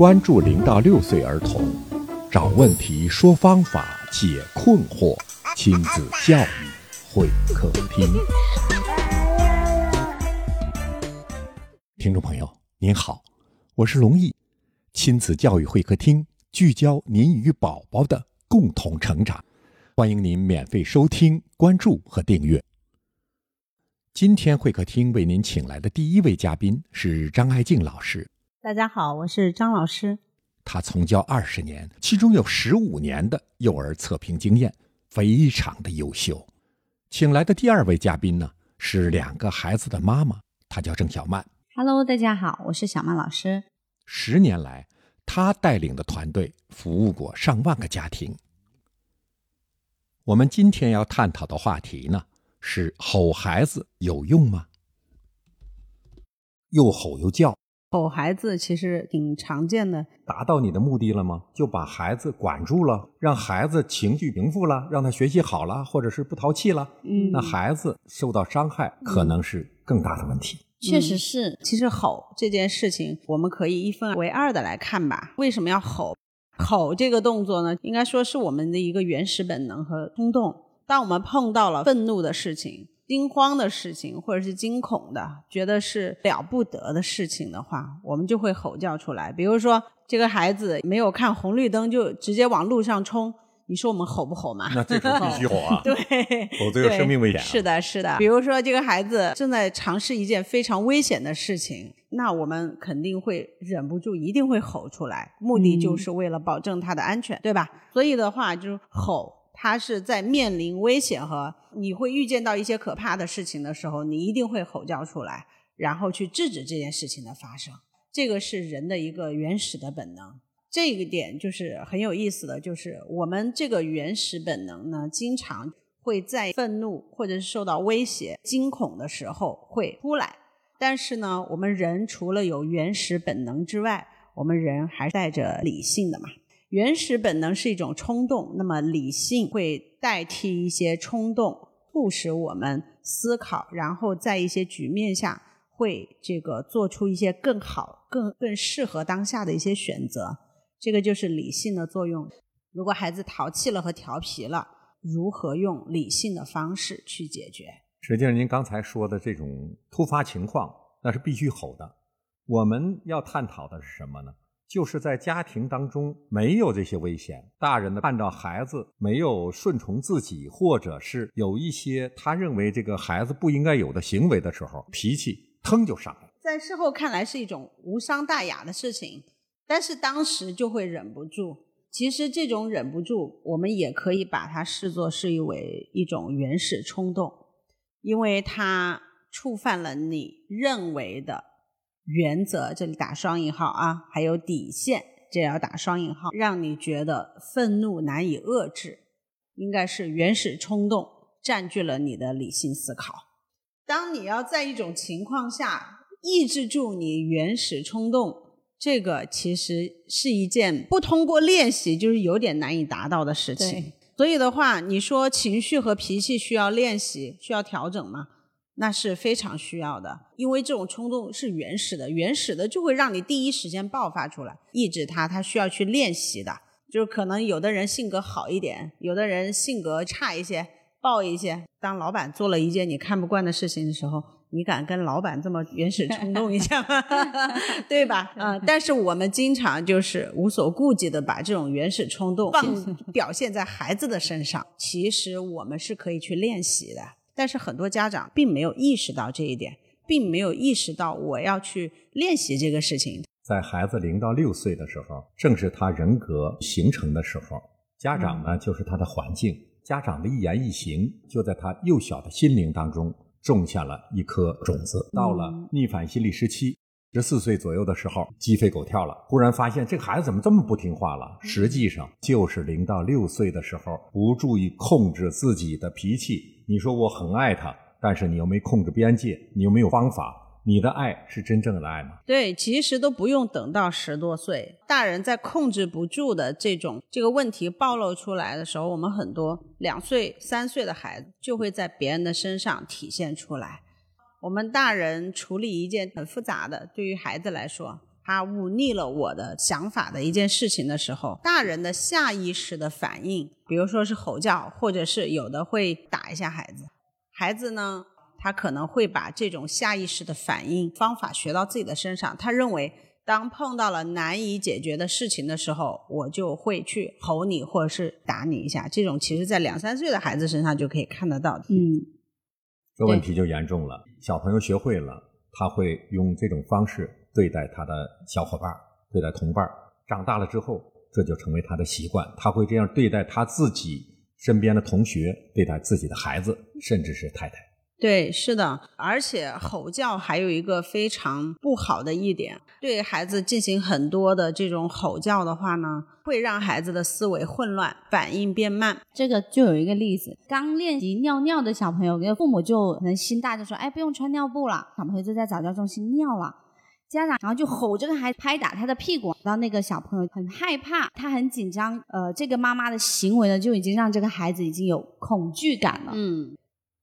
关注零到六岁儿童，找问题，说方法，解困惑，亲子教育会客厅。听众朋友您好，我是龙毅，亲子教育会客厅聚焦您与宝宝的共同成长，欢迎您免费收听、关注和订阅。今天会客厅为您请来的第一位嘉宾是张爱静老师。大家好，我是张老师。他从教二十年，其中有十五年的幼儿测评经验，非常的优秀。请来的第二位嘉宾呢，是两个孩子的妈妈，她叫郑小曼。Hello，大家好，我是小曼老师。十年来，她带领的团队服务过上万个家庭。我们今天要探讨的话题呢？是吼孩子有用吗？又吼又叫，吼孩子其实挺常见的。达到你的目的了吗？就把孩子管住了，让孩子情绪平复了，让他学习好了，或者是不淘气了。嗯，那孩子受到伤害可能是更大的问题。确实是，其实吼这件事情，我们可以一分为二的来看吧。为什么要吼？吼这个动作呢？应该说是我们的一个原始本能和冲动。当我们碰到了愤怒的事情、惊慌的事情，或者是惊恐的，觉得是了不得的事情的话，我们就会吼叫出来。比如说，这个孩子没有看红绿灯就直接往路上冲，你说我们吼不吼嘛？那这个必须吼啊！对，否则有生命危险。是的，是的。比如说，这个孩子正在尝试一件非常危险的事情，那我们肯定会忍不住，一定会吼出来，目的就是为了保证他的安全，对吧？所以的话，就是吼。他是在面临危险和你会预见到一些可怕的事情的时候，你一定会吼叫出来，然后去制止这件事情的发生。这个是人的一个原始的本能。这个点就是很有意思的，就是我们这个原始本能呢，经常会在愤怒或者是受到威胁、惊恐的时候会出来。但是呢，我们人除了有原始本能之外，我们人还带着理性的嘛。原始本能是一种冲动，那么理性会代替一些冲动，促使我们思考，然后在一些局面下会这个做出一些更好、更更适合当下的一些选择。这个就是理性的作用。如果孩子淘气了和调皮了，如何用理性的方式去解决？实际上，您刚才说的这种突发情况，那是必须吼的。我们要探讨的是什么呢？就是在家庭当中没有这些危险，大人呢看到孩子没有顺从自己，或者是有一些他认为这个孩子不应该有的行为的时候，脾气腾就上来。在事后看来是一种无伤大雅的事情，但是当时就会忍不住。其实这种忍不住，我们也可以把它视作是一为一种原始冲动，因为它触犯了你认为的。原则这里打双引号啊，还有底线，这要打双引号，让你觉得愤怒难以遏制，应该是原始冲动占据了你的理性思考。当你要在一种情况下抑制住你原始冲动，这个其实是一件不通过练习就是有点难以达到的事情。所以的话，你说情绪和脾气需要练习，需要调整吗？那是非常需要的，因为这种冲动是原始的，原始的就会让你第一时间爆发出来，抑制它，它需要去练习的。就是可能有的人性格好一点，有的人性格差一些，暴一些。当老板做了一件你看不惯的事情的时候，你敢跟老板这么原始冲动一下吗？对吧？啊！但是我们经常就是无所顾忌的把这种原始冲动放表现在孩子的身上，其实我们是可以去练习的。但是很多家长并没有意识到这一点，并没有意识到我要去练习这个事情。在孩子零到六岁的时候，正是他人格形成的时候，家长呢就是他的环境，家长的一言一行就在他幼小的心灵当中种下了一颗种子。到了逆反心理时期。十四岁左右的时候，鸡飞狗跳了，忽然发现这个孩子怎么这么不听话了？实际上就是零到六岁的时候不注意控制自己的脾气。你说我很爱他，但是你又没控制边界，你又没有方法，你的爱是真正的爱吗？对，其实都不用等到十多岁，大人在控制不住的这种这个问题暴露出来的时候，我们很多两岁、三岁的孩子就会在别人的身上体现出来。我们大人处理一件很复杂的，对于孩子来说，他忤逆了我的想法的一件事情的时候，大人的下意识的反应，比如说是吼叫，或者是有的会打一下孩子。孩子呢，他可能会把这种下意识的反应方法学到自己的身上。他认为，当碰到了难以解决的事情的时候，我就会去吼你，或者是打你一下。这种其实在两三岁的孩子身上就可以看得到。嗯，这问题就严重了。小朋友学会了，他会用这种方式。对待他的小伙伴，对待同伴，长大了之后，这就成为他的习惯。他会这样对待他自己身边的同学，对待自己的孩子，甚至是太太。对，是的，而且吼叫还有一个非常不好的一点，对孩子进行很多的这种吼叫的话呢，会让孩子的思维混乱，反应变慢。这个就有一个例子，刚练习尿尿的小朋友，父母就可能心大，就说：“哎，不用穿尿布了。”小朋友就在早教中心尿了。家长然后就吼这个孩子，拍打他的屁股，然后那个小朋友很害怕，他很紧张。呃，这个妈妈的行为呢，就已经让这个孩子已经有恐惧感了。嗯，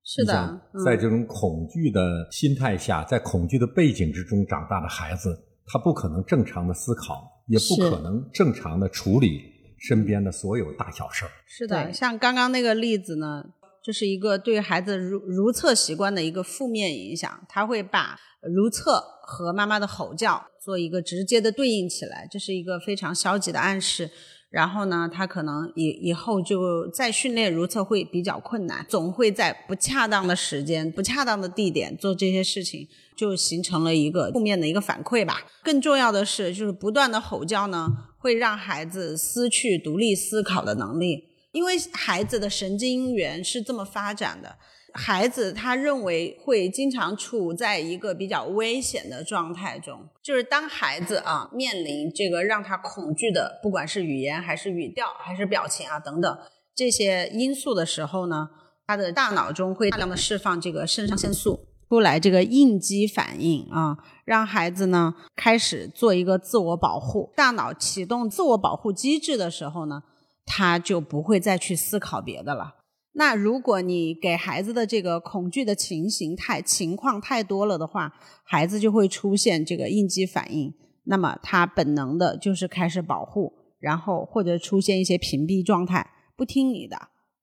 是的，在这种恐惧的心态下，在恐惧的背景之中长大的孩子，他不可能正常的思考，也不可能正常的处理身边的所有大小事儿。是的，像刚刚那个例子呢。这是一个对孩子如如厕习惯的一个负面影响，他会把如厕和妈妈的吼叫做一个直接的对应起来，这是一个非常消极的暗示。然后呢，他可能以以后就再训练如厕会比较困难，总会在不恰当的时间、不恰当的地点做这些事情，就形成了一个负面的一个反馈吧。更重要的是，就是不断的吼叫呢，会让孩子失去独立思考的能力。因为孩子的神经元是这么发展的，孩子他认为会经常处在一个比较危险的状态中，就是当孩子啊面临这个让他恐惧的，不管是语言还是语调还是表情啊等等这些因素的时候呢，他的大脑中会大量的释放这个肾上腺素出来，这个应激反应啊，让孩子呢开始做一个自我保护，大脑启动自我保护机制的时候呢。他就不会再去思考别的了。那如果你给孩子的这个恐惧的情形太情况太多了的话，孩子就会出现这个应激反应。那么他本能的就是开始保护，然后或者出现一些屏蔽状态，不听你的，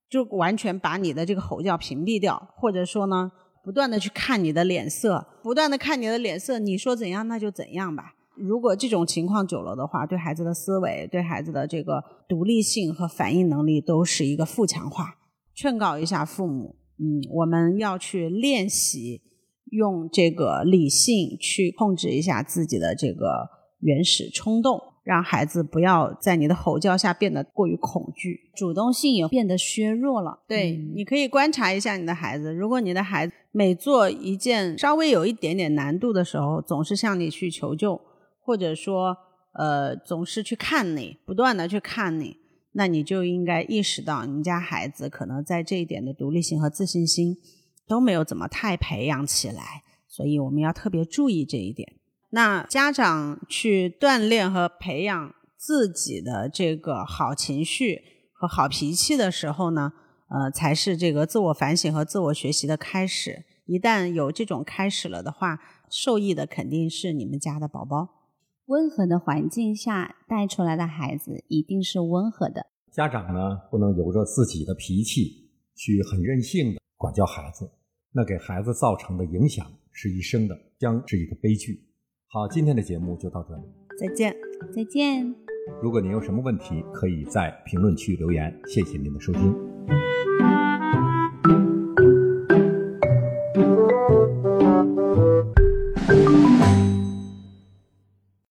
就完全把你的这个吼叫屏蔽掉，或者说呢，不断的去看你的脸色，不断的看你的脸色，你说怎样那就怎样吧。如果这种情况久了的话，对孩子的思维、对孩子的这个独立性和反应能力都是一个负强化。劝告一下父母，嗯，我们要去练习用这个理性去控制一下自己的这个原始冲动，让孩子不要在你的吼叫下变得过于恐惧，主动性也变得削弱了。对，你可以观察一下你的孩子，如果你的孩子每做一件稍微有一点点难度的时候，总是向你去求救。或者说，呃，总是去看你，不断的去看你，那你就应该意识到，你家孩子可能在这一点的独立性和自信心都没有怎么太培养起来，所以我们要特别注意这一点。那家长去锻炼和培养自己的这个好情绪和好脾气的时候呢，呃，才是这个自我反省和自我学习的开始。一旦有这种开始了的话，受益的肯定是你们家的宝宝。温和的环境下带出来的孩子一定是温和的。家长呢，不能由着自己的脾气去很任性的管教孩子，那给孩子造成的影响是一生的，将是一个悲剧。好，今天的节目就到这里，再见，再见。如果您有什么问题，可以在评论区留言。谢谢您的收听。